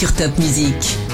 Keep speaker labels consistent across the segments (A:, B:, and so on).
A: sur Top Music.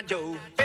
B: I do.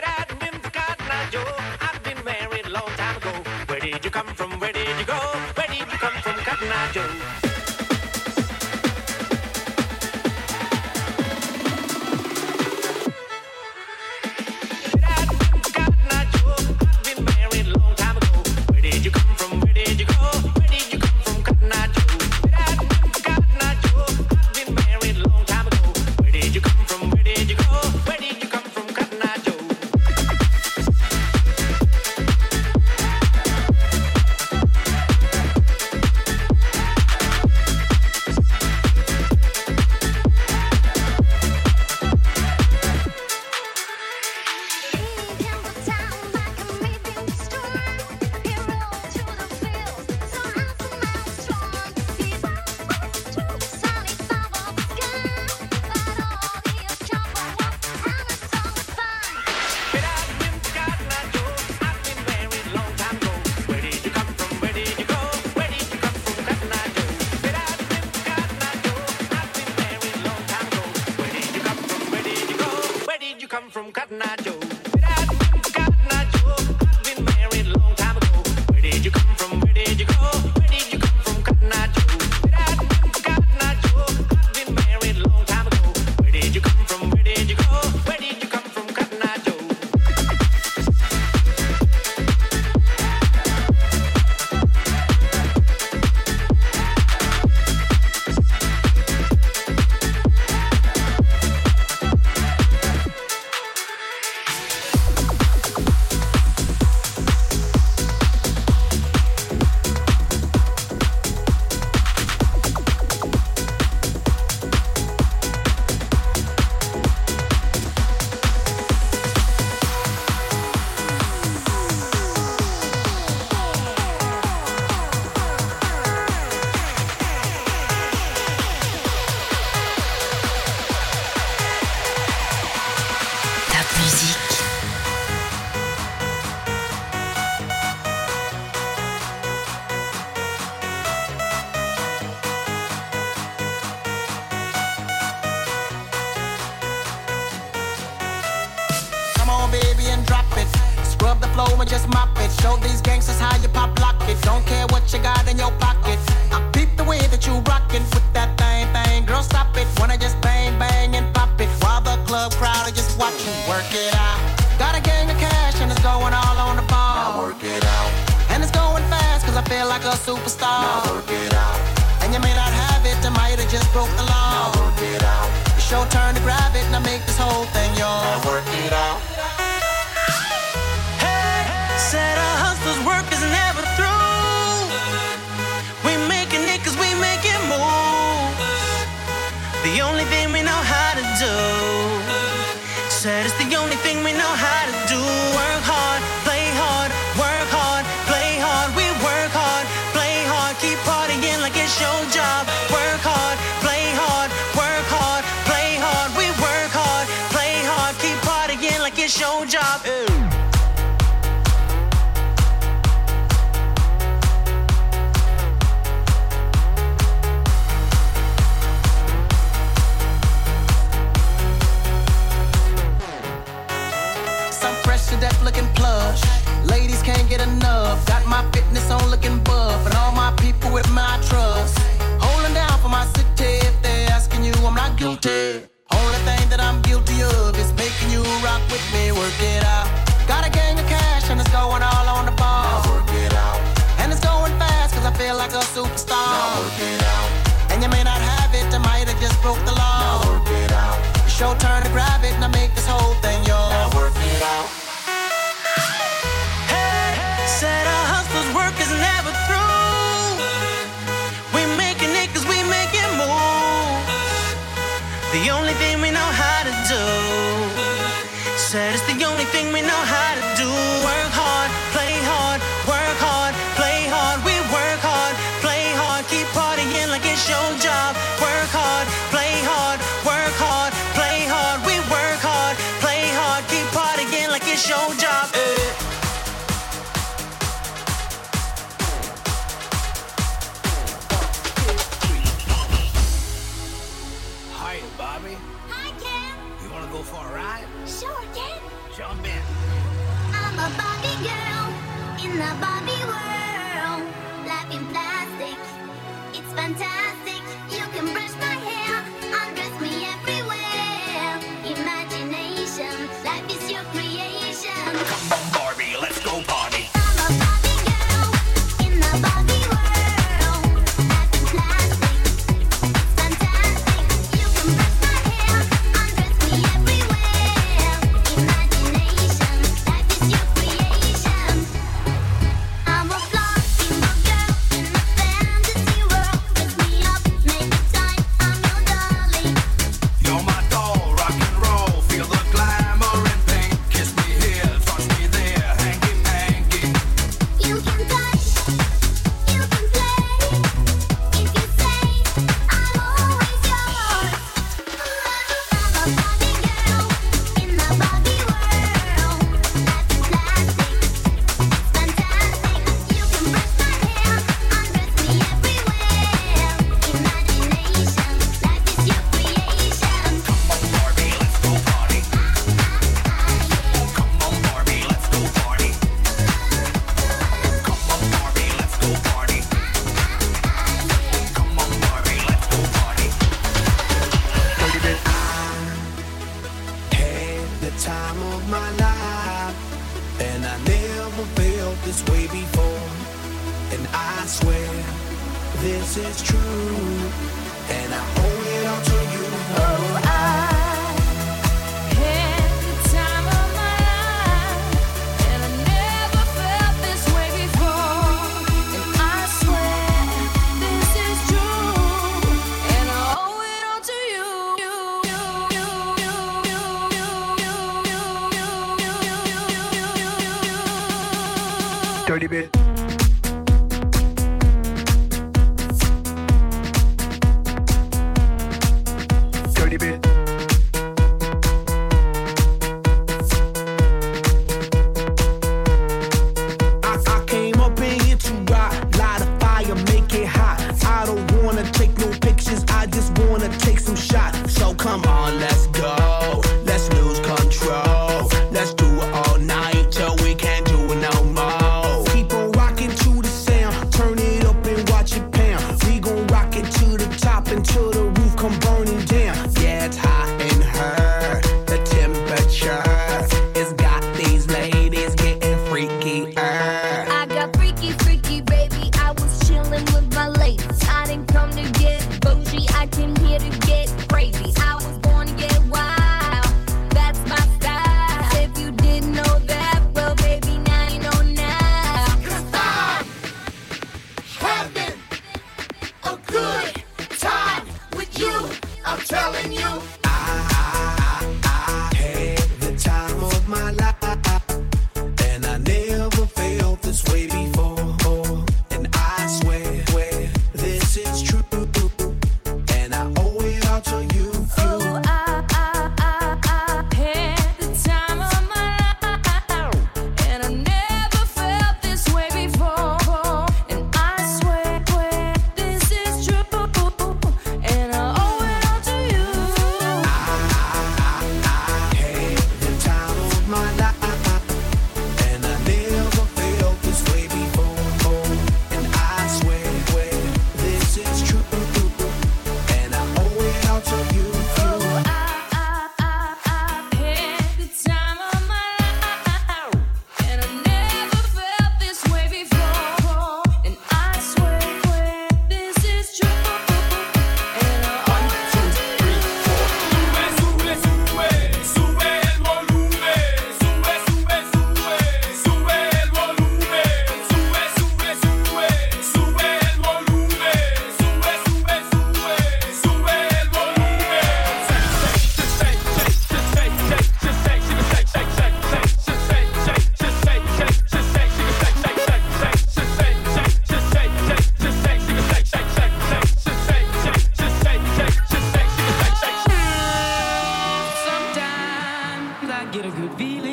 C: get a good feeling.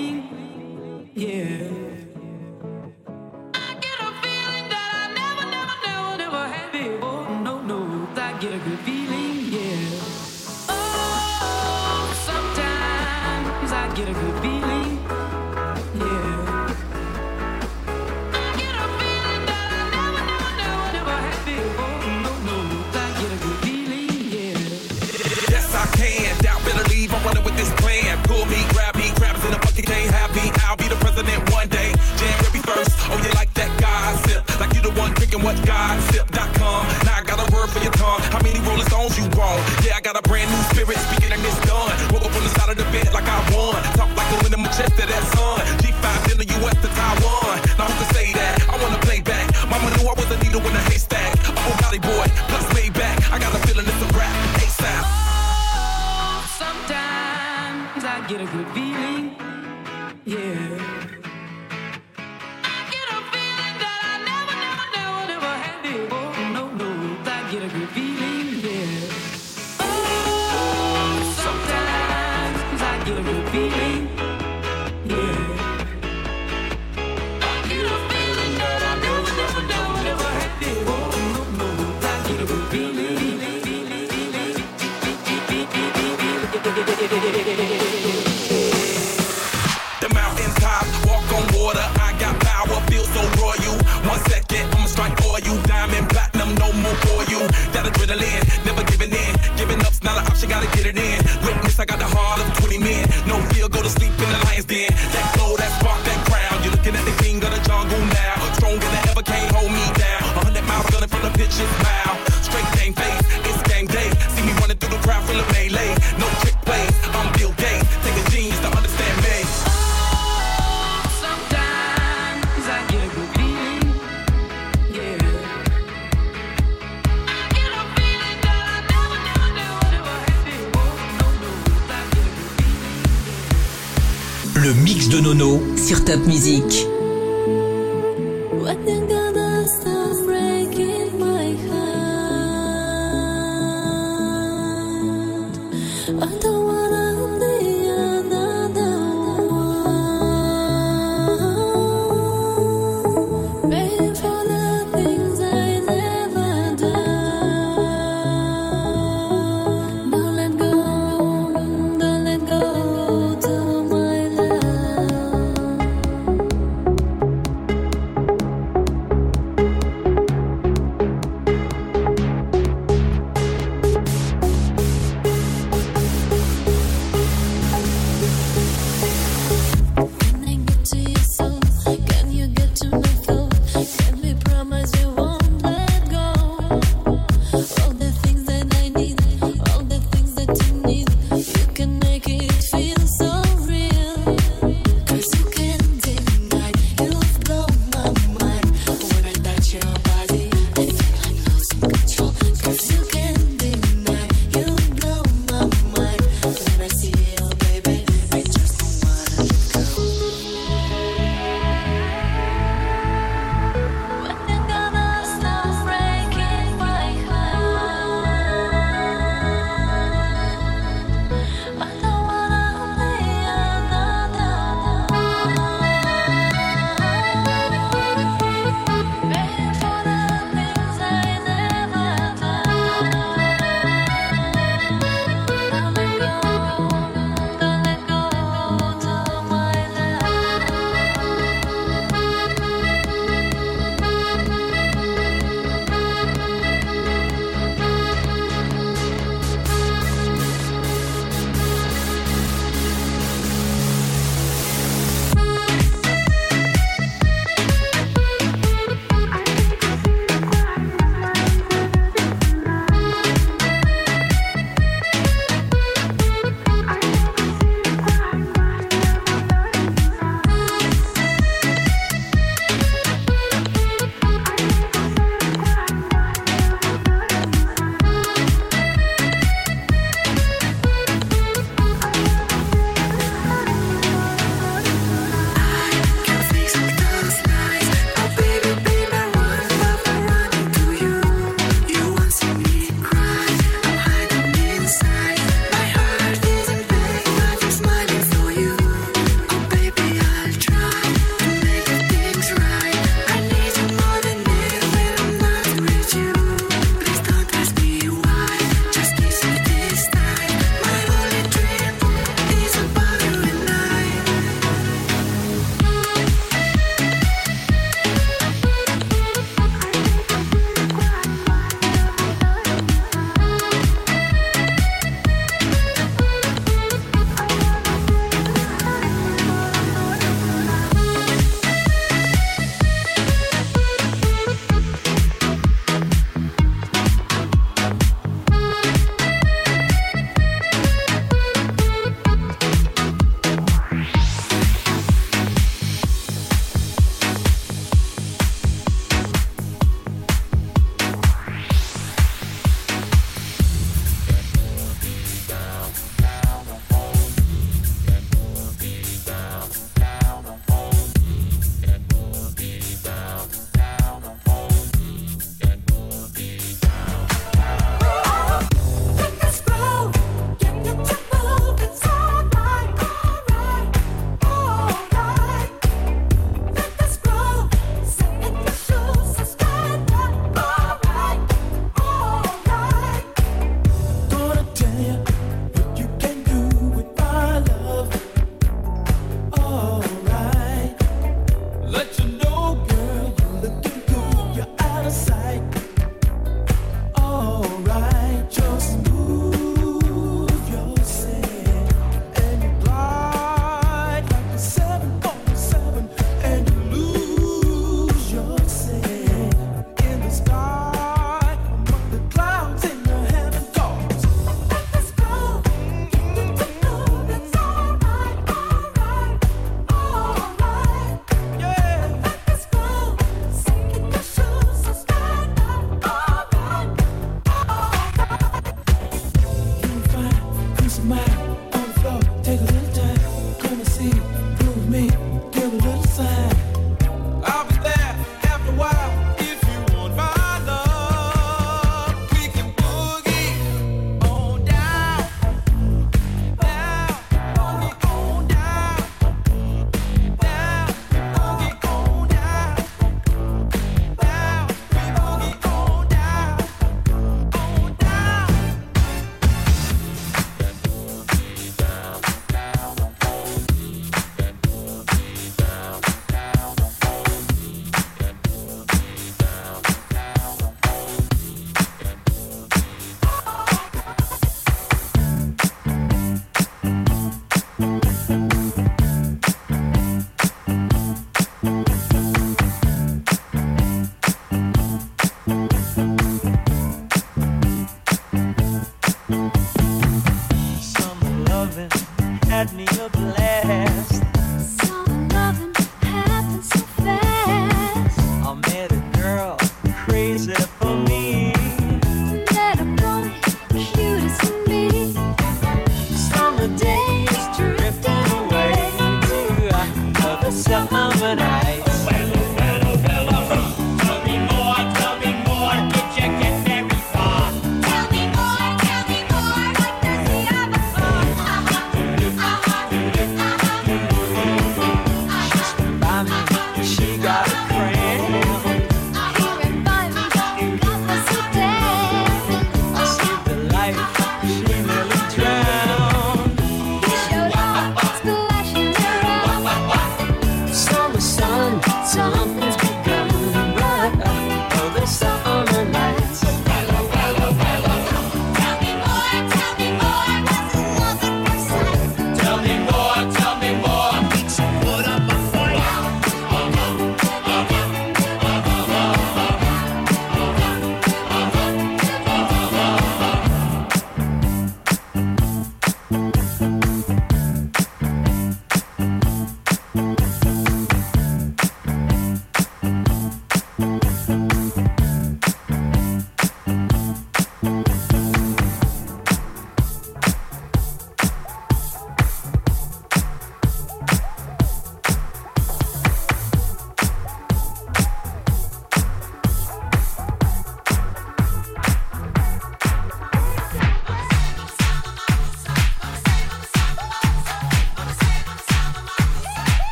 D: Sur Top Music.